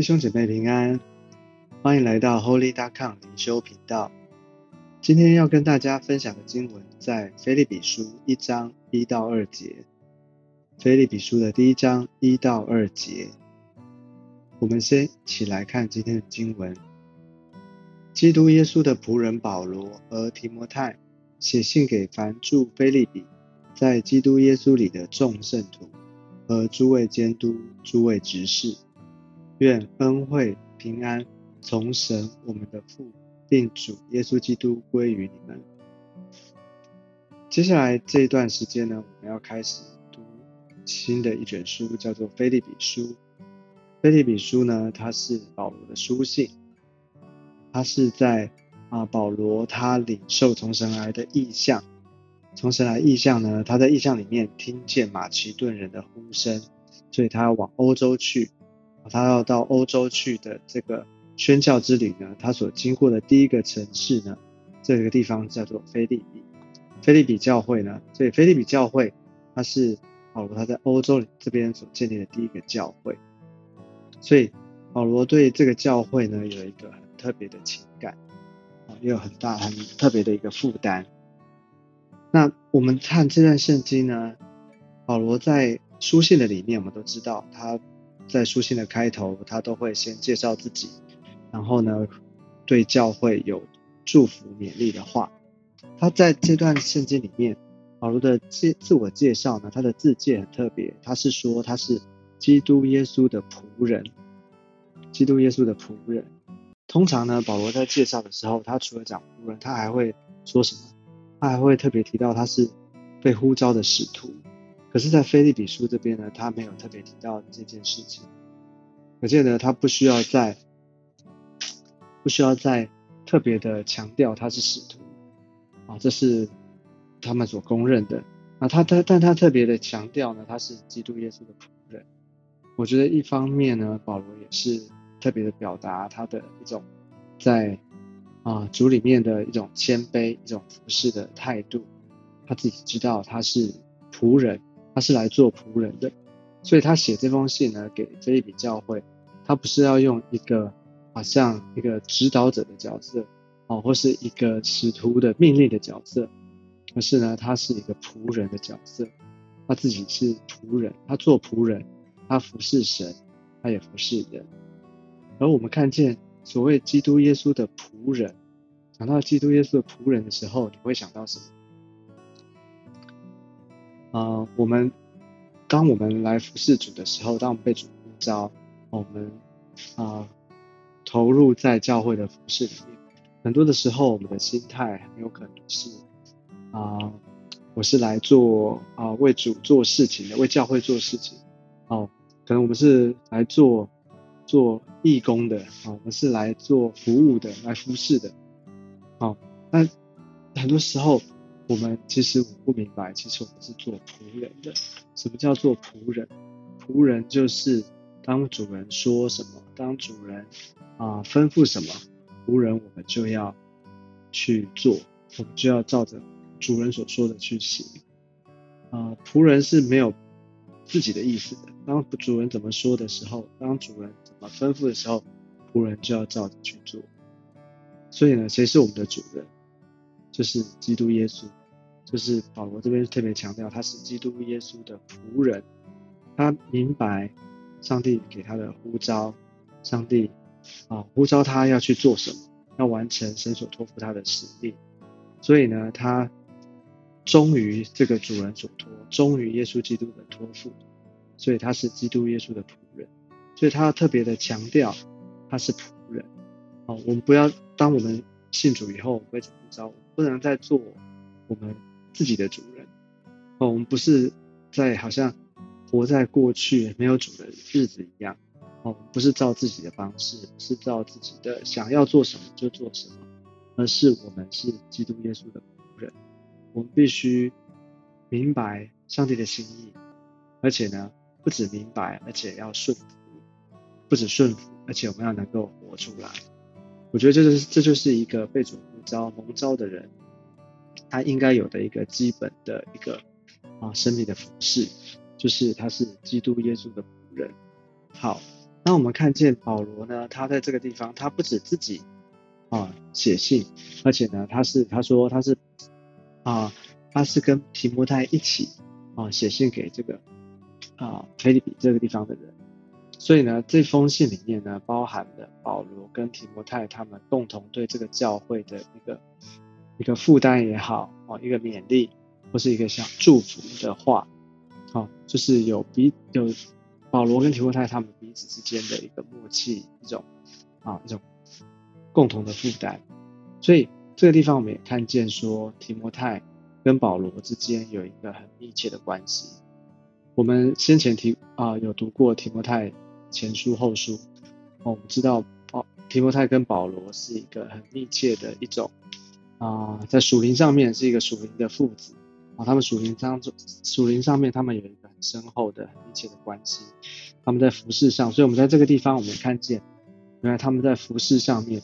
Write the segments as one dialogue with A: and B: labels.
A: 弟兄姐妹平安，欢迎来到 Holy Dot Com 灵修频道。今天要跟大家分享的经文在菲利比书一章一到二节。菲利比书的第一章一到二节，我们先一起来看今天的经文。基督耶稣的仆人保罗和提摩太写信给凡住菲利比，在基督耶稣里的众圣徒和诸位监督、诸位执事。愿恩惠平安从神我们的父，并主耶稣基督归于你们。接下来这一段时间呢，我们要开始读新的一卷书，叫做《菲利比书》。《菲利比书》呢，它是保罗的书信，它是在啊保罗他领受从神来的意象，从神来意象呢，他在意象里面听见马其顿人的呼声，所以他要往欧洲去。他要到欧洲去的这个宣教之旅呢，他所经过的第一个城市呢，这个地方叫做菲利比。菲利比教会呢，所以菲利比教会它是保罗他在欧洲这边所建立的第一个教会。所以保罗对这个教会呢有一个很特别的情感，也有很大很特别的一个负担。那我们看这段圣经呢，保罗在书信的里面，我们都知道他。在书信的开头，他都会先介绍自己，然后呢，对教会有祝福勉励的话。他在这段圣经里面，保罗的介自我介绍呢，他的自介很特别，他是说他是基督耶稣的仆人，基督耶稣的仆人。通常呢，保罗在介绍的时候，他除了讲仆人，他还会说什么？他还会特别提到他是被呼召的使徒。可是，在菲利比书这边呢，他没有特别提到这件事情。可见呢，他不需要再不需要再特别的强调他是使徒啊，这是他们所公认的。啊，他他但他特别的强调呢，他是基督耶稣的仆人。我觉得一方面呢，保罗也是特别的表达他的一种在啊主里面的一种谦卑、一种服侍的态度。他自己知道他是仆人。他是来做仆人的，所以他写这封信呢给菲利比教会，他不是要用一个好像一个指导者的角色，哦，或是一个使徒的命令的角色，而是呢他是一个仆人的角色，他自己是仆人，他做仆人，他服侍神，他也服侍人。而我们看见所谓基督耶稣的仆人，讲到基督耶稣的仆人的时候，你会想到什么？啊，我们当我们来服侍主的时候，当我们被主呼召，我们啊投入在教会的服侍里面，很多的时候，我们的心态很有可能是啊，我是来做啊为主做事情的，为教会做事情。哦，可能我们是来做做义工的，啊，我们是来做服务的，来服侍的。好，那很多时候。我们其实我不明白，其实我们是做仆人的。什么叫做仆人？仆人就是当主人说什么，当主人啊吩咐什么，仆人我们就要去做，我们就要照着主人所说的去行。啊，仆人是没有自己的意思的。当主人怎么说的时候，当主人怎么吩咐的时候，仆人就要照着去做。所以呢，谁是我们的主人？就是基督耶稣。就是保罗这边特别强调，他是基督耶稣的仆人，他明白上帝给他的呼召，上帝啊呼召他要去做什么，要完成神所托付他的使命，所以呢，他忠于这个主人所托，忠于耶稣基督的托付，所以他是基督耶稣的仆人，所以他特别的强调他是仆人。哦，我们不要当我们信主以后被主呼召，不能再做我们。自己的主人哦，我们不是在好像活在过去没有主的日子一样哦，不是照自己的方式，是照自己的想要做什么就做什么，而是我们是基督耶稣的仆人，我们必须明白上帝的心意，而且呢，不止明白，而且要顺服，不止顺服，而且我们要能够活出来。我觉得这就是这就是一个被主呼召蒙召的人。他应该有的一个基本的一个啊生命的服饰，就是他是基督耶稣的仆人。好，那我们看见保罗呢，他在这个地方，他不止自己啊写信，而且呢，他是他说他是啊，他是跟提摩太一起啊写信给这个啊菲利比这个地方的人。所以呢，这封信里面呢，包含了保罗跟提摩太他们共同对这个教会的一个一个负担也好，哦，一个勉励或是一个像祝福的话，哦，就是有彼有保罗跟提摩太他们彼此之间的一个默契，一种啊一种共同的负担。所以这个地方我们也看见说，提摩太跟保罗之间有一个很密切的关系。我们先前提啊有读过提摩太。前书后书，哦，我们知道哦，提摩太跟保罗是一个很密切的一种啊，在属灵上面是一个属灵的父子啊，他们属灵当中属灵上面他们有一个很深厚的、很密切的关系。他们在服饰上，所以我们在这个地方我们看见，原来他们在服饰上面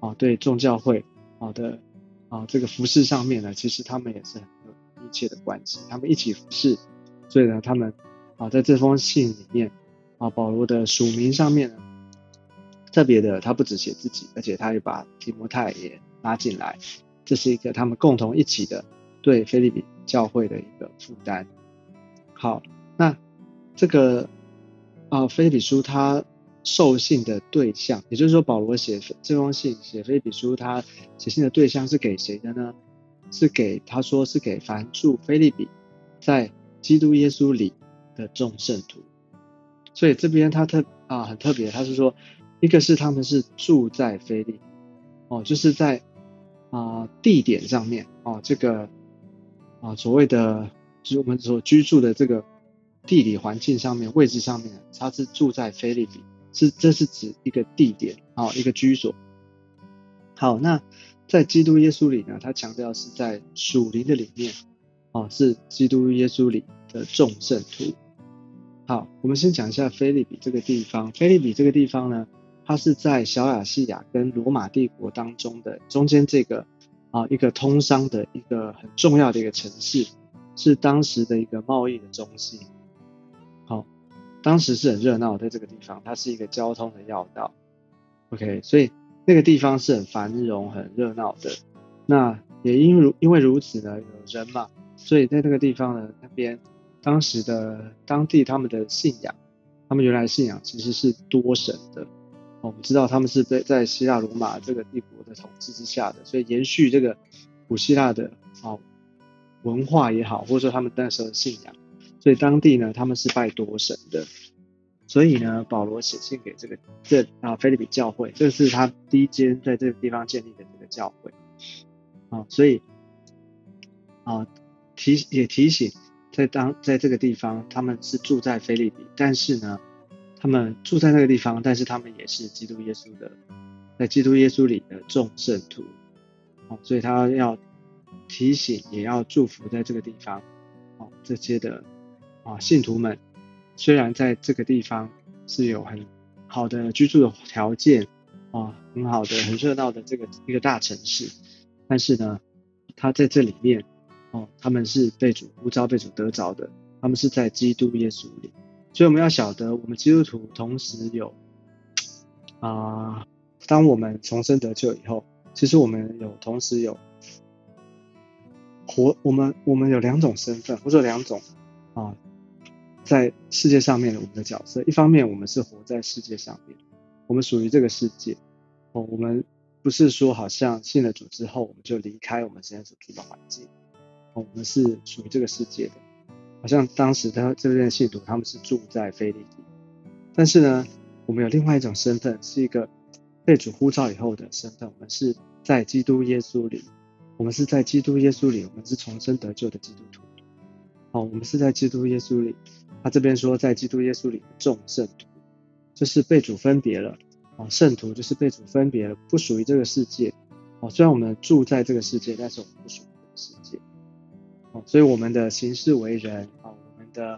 A: 啊，对众教会啊的啊这个服饰上面呢，其实他们也是很有密切的关系，他们一起服侍，所以呢，他们啊在这封信里面。啊，保罗的署名上面呢，特别的，他不只写自己，而且他也把提摩太也拉进来，这是一个他们共同一起的对菲利比教会的一个负担。好，那这个啊，菲利比书他受信的对象，也就是说，保罗写这封信写菲利比书，他写信的对象是给谁的呢？是给他说是给凡住菲利比在基督耶稣里的众圣徒。所以这边他特啊很特别，他是说，一个是他们是住在菲利，哦，就是在啊地点上面啊，这个啊所谓的就是我们所居住的这个地理环境上面位置上面，他是住在菲律宾，是这是指一个地点啊一个居所。好，那在基督耶稣里呢，他强调是在属灵的里面，哦，是基督耶稣里的众圣徒。好，我们先讲一下菲利比这个地方。菲利比这个地方呢，它是在小亚细亚跟罗马帝国当中的中间这个啊一个通商的一个很重要的一个城市，是当时的一个贸易的中心。好，当时是很热闹，在这个地方，它是一个交通的要道。OK，所以那个地方是很繁荣、很热闹的。那也因如因为如此呢，有人嘛，所以在那个地方呢，那边。当时的当地他们的信仰，他们原来信仰其实是多神的。我们知道他们是在在希腊罗马这个帝国的统治之下的，所以延续这个古希腊的啊文化也好，或者说他们那时候的信仰，所以当地呢他们是拜多神的。所以呢，保罗写信给这个这啊菲利比教会，这是他第一间在这个地方建立的这个教会啊，所以啊提也提醒。在当在这个地方，他们是住在菲利比，但是呢，他们住在那个地方，但是他们也是基督耶稣的，在基督耶稣里的众圣徒，哦，所以他要提醒，也要祝福在这个地方，哦，这些的啊信徒们，虽然在这个地方是有很好的居住的条件，啊，很好的、很热闹的这个一个大城市，但是呢，他在这里面。哦，他们是被主呼召、被主得着的，他们是在基督耶稣里，所以我们要晓得，我们基督徒同时有啊，当我们重生得救以后，其实我们有同时有活，我们我们有两种身份，或者两种啊，在世界上面的我们的角色，一方面我们是活在世界上面，我们属于这个世界，哦，我们不是说好像信了主之后，我们就离开我们现在所处的环境。哦我们是属于这个世界的，好像当时他这边的信徒他们是住在菲利比，但是呢，我们有另外一种身份，是一个被主呼召以后的身份，我们是在基督耶稣里，我们是在基督耶稣里，我们是重生得救的基督徒。好，我们是在基督耶稣里，他这边说在基督耶稣里的众圣徒，就是被主分别了。哦，圣徒就是被主分别了，不属于这个世界。哦，虽然我们住在这个世界，但是我们不属于这个世界。所以我们的行事为人啊，我们的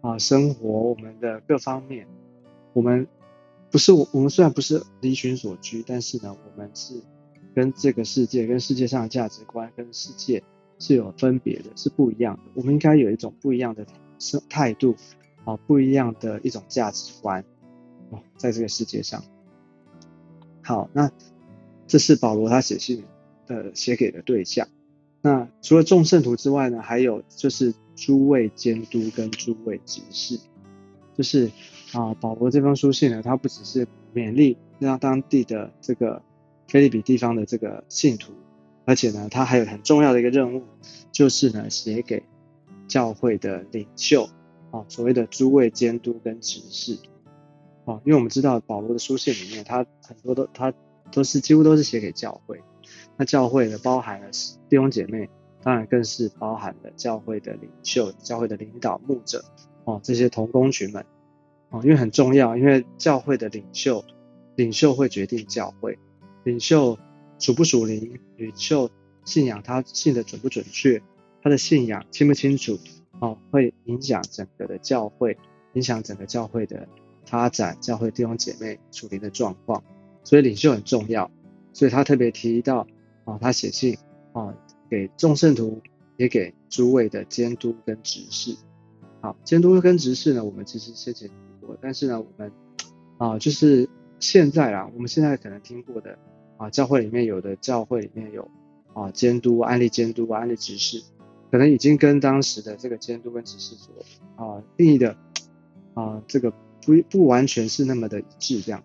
A: 啊生活，我们的各方面，我们不是我，我们虽然不是离群所居，但是呢，我们是跟这个世界、跟世界上的价值观、跟世界是有分别的，是不一样的。我们应该有一种不一样的生态度啊，不一样的一种价值观哦，在这个世界上。好，那这是保罗他写信的写给的对象。那除了众圣徒之外呢，还有就是诸位监督跟诸位执事，就是啊，保罗这封书信呢，他不只是勉励让当地的这个菲利比地方的这个信徒，而且呢，他还有很重要的一个任务，就是呢，写给教会的领袖啊，所谓的诸位监督跟执事啊，因为我们知道保罗的书信里面，他很多都他都是几乎都是写给教会。那教会呢，包含了弟兄姐妹，当然更是包含了教会的领袖、教会的领导、牧者哦，这些同工群们哦，因为很重要，因为教会的领袖，领袖会决定教会，领袖属不属灵，领袖信仰他信的准不准确，他的信仰清不清楚哦，会影响整个的教会，影响整个教会的发展，教会弟兄姐妹属灵的状况，所以领袖很重要，所以他特别提到。啊，他写信啊，给众圣徒，也给诸位的监督跟执事。好，监督跟执事呢，我们其实先前提过，但是呢，我们啊，就是现在啊，我们现在可能听过的啊，教会里面有的教会里面有啊，监督、安利监督、安利执事，可能已经跟当时的这个监督跟执事所啊定义的啊，这个不不完全是那么的一致这样。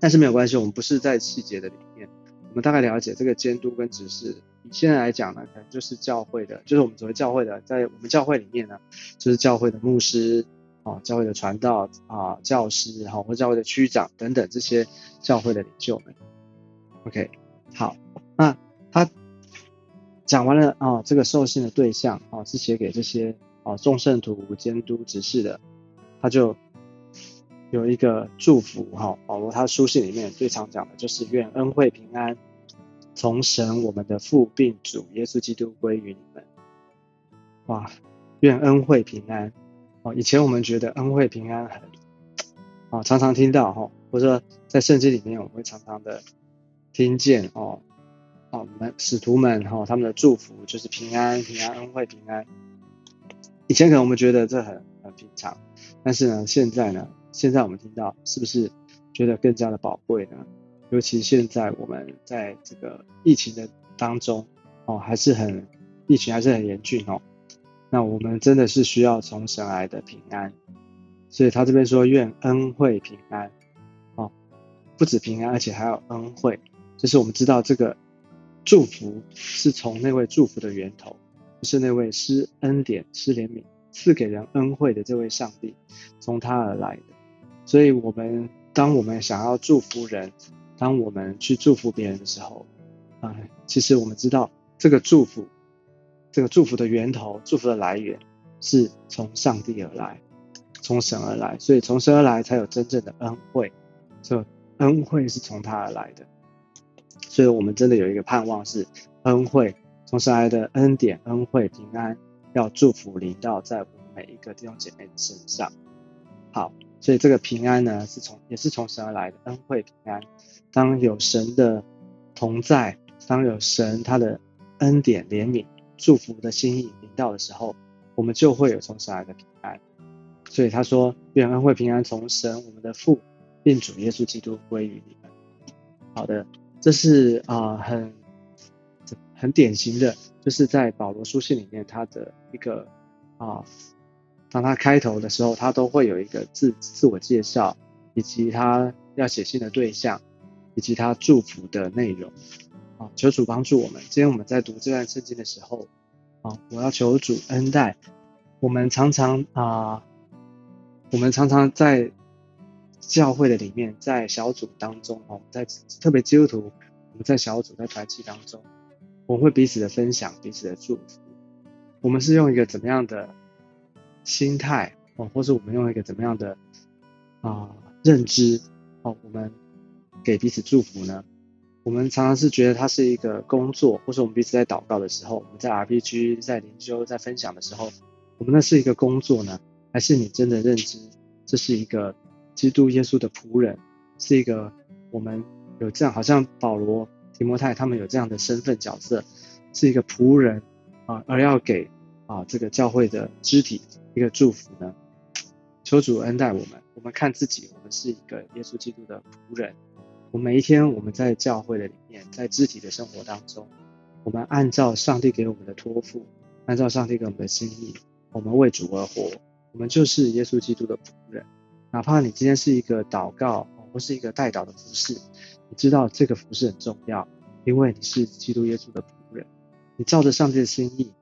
A: 但是没有关系，我们不是在细节的里面。我们大概了解这个监督跟指示，现在来讲呢，可能就是教会的，就是我们所谓教会的，在我们教会里面呢，就是教会的牧师啊，教会的传道啊，教师哈，或教会的区长等等这些教会的领袖们。OK，好，那他讲完了啊，这个受信的对象啊，是写给这些啊众圣徒监督指示的，他就。有一个祝福哈，保罗他书信里面最常讲的就是愿恩惠平安从神我们的父并主耶稣基督归于你们。哇，愿恩惠平安哦！以前我们觉得恩惠平安很啊，常常听到哈，或者在圣经里面我们会常常的听见哦，哦，们使徒们哈他们的祝福就是平安平安恩惠平安。以前可能我们觉得这很很平常，但是呢，现在呢？现在我们听到，是不是觉得更加的宝贵呢？尤其现在我们在这个疫情的当中，哦，还是很疫情还是很严峻哦。那我们真的是需要从神来的平安，所以他这边说愿恩惠平安，哦，不止平安，而且还有恩惠，就是我们知道这个祝福是从那位祝福的源头，是那位施恩典、施怜悯、赐给人恩惠的这位上帝，从他而来的。所以，我们当我们想要祝福人，当我们去祝福别人的时候，啊，其实我们知道这个祝福，这个祝福的源头，祝福的来源是从上帝而来，从神而来。所以从神而来才有真正的恩惠，这恩惠是从他而来的。所以我们真的有一个盼望是恩惠从神来的恩典、恩惠、平安，要祝福临到在我们每一个弟兄姐妹的身上。好。所以这个平安呢，是从也是从神而来的恩惠平安。当有神的同在，当有神他的恩典怜悯祝福的心意临到的时候，我们就会有从神来的平安。所以他说，愿恩惠平安从神我们的父，并主耶稣基督归于你们。好的，这是啊很很典型的，就是在保罗书信里面他的一个啊。当他开头的时候，他都会有一个自自我介绍，以及他要写信的对象，以及他祝福的内容。啊，求主帮助我们。今天我们在读这段圣经的时候，啊，我要求主恩待。我们常常啊，我们常常在教会的里面，在小组当中，哦，在特别基督徒，我们在小组在团契当中，我们会彼此的分享，彼此的祝福。我们是用一个怎么样的？心态哦，或是我们用一个怎么样的啊认知哦，我们给彼此祝福呢？我们常常是觉得它是一个工作，或是我们彼此在祷告的时候，我们在 RPG 在灵修在分享的时候，我们那是一个工作呢？还是你真的认知这是一个基督耶稣的仆人，是一个我们有这样好像保罗提摩太他们有这样的身份角色，是一个仆人啊，而要给啊这个教会的肢体。一个祝福呢，求主恩待我们。我们看自己，我们是一个耶稣基督的仆人。我每一天，我们在教会的里面，在肢体的生活当中，我们按照上帝给我们的托付，按照上帝给我们的心意，我们为主而活。我们就是耶稣基督的仆人。哪怕你今天是一个祷告，或是一个代祷的服饰，你知道这个服饰很重要，因为你是基督耶稣的仆人。你照着上帝的心意，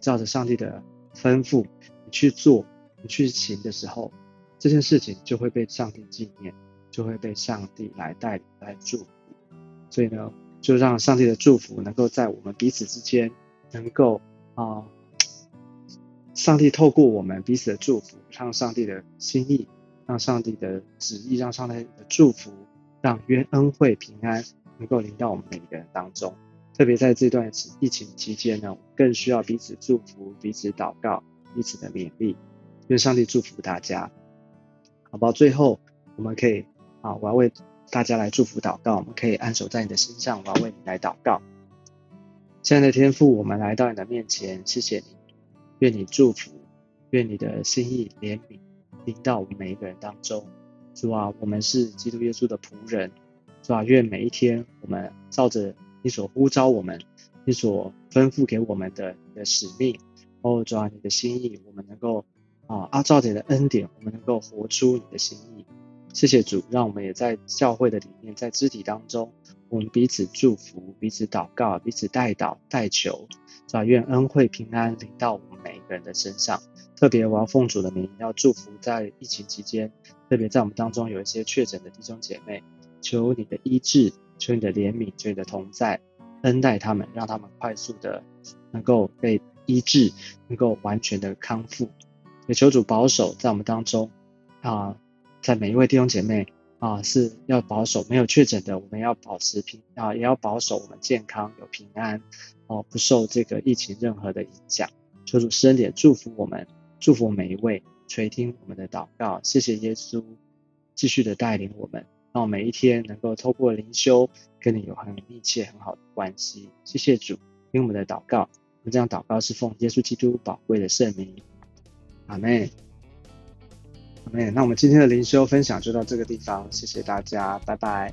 A: 照着上帝的吩咐，你去做。你去行的时候，这件事情就会被上帝纪念，就会被上帝来带领、来祝福。所以呢，就让上帝的祝福能够在我们彼此之间，能够啊，上帝透过我们彼此的祝福，让上帝的心意，让上帝的旨意，让上帝的祝福，让冤恩惠平安能够临到我们每一个人当中。特别在这段疫情期间呢，更需要彼此祝福、彼此祷告、彼此的勉励。愿上帝祝福大家，好不好？最后，我们可以啊，我要为大家来祝福祷告。我们可以安守在你的心上，我要为你来祷告。亲爱的天父，我们来到你的面前，谢谢你。愿你祝福，愿你的心意怜悯临到我们每一个人当中。主啊，我们是基督耶稣的仆人，主啊，愿每一天我们照着你所呼召我们、你所吩咐给我们的你的使命，哦，主啊，你的心意，我们能够。啊，阿照你的恩典，我们能够活出你的心意。谢谢主，让我们也在教会的里面，在肢体当中，我们彼此祝福，彼此祷告，彼此代祷代求，主啊，愿恩惠平安临到我们每一个人的身上。特别我要奉主的名，要祝福在疫情期间，特别在我们当中有一些确诊的弟兄姐妹，求你的医治，求你的怜悯，求你的同在，恩待他们，让他们快速的能够被医治，能够完全的康复。也求主保守在我们当中啊，在每一位弟兄姐妹啊，是要保守没有确诊的，我们要保持平啊，也要保守我们健康有平安哦，不受这个疫情任何的影响。求主施恩典祝福我们，祝福每一位垂听我们的祷告。谢谢耶稣继续的带领我们，让我每一天能够透过灵修跟你有很密切很好的关系。谢谢主听我们的祷告，我们这样祷告是奉耶稣基督宝贵的圣名。阿妹，阿妹，那我们今天的灵修分享就到这个地方，谢谢大家，拜拜。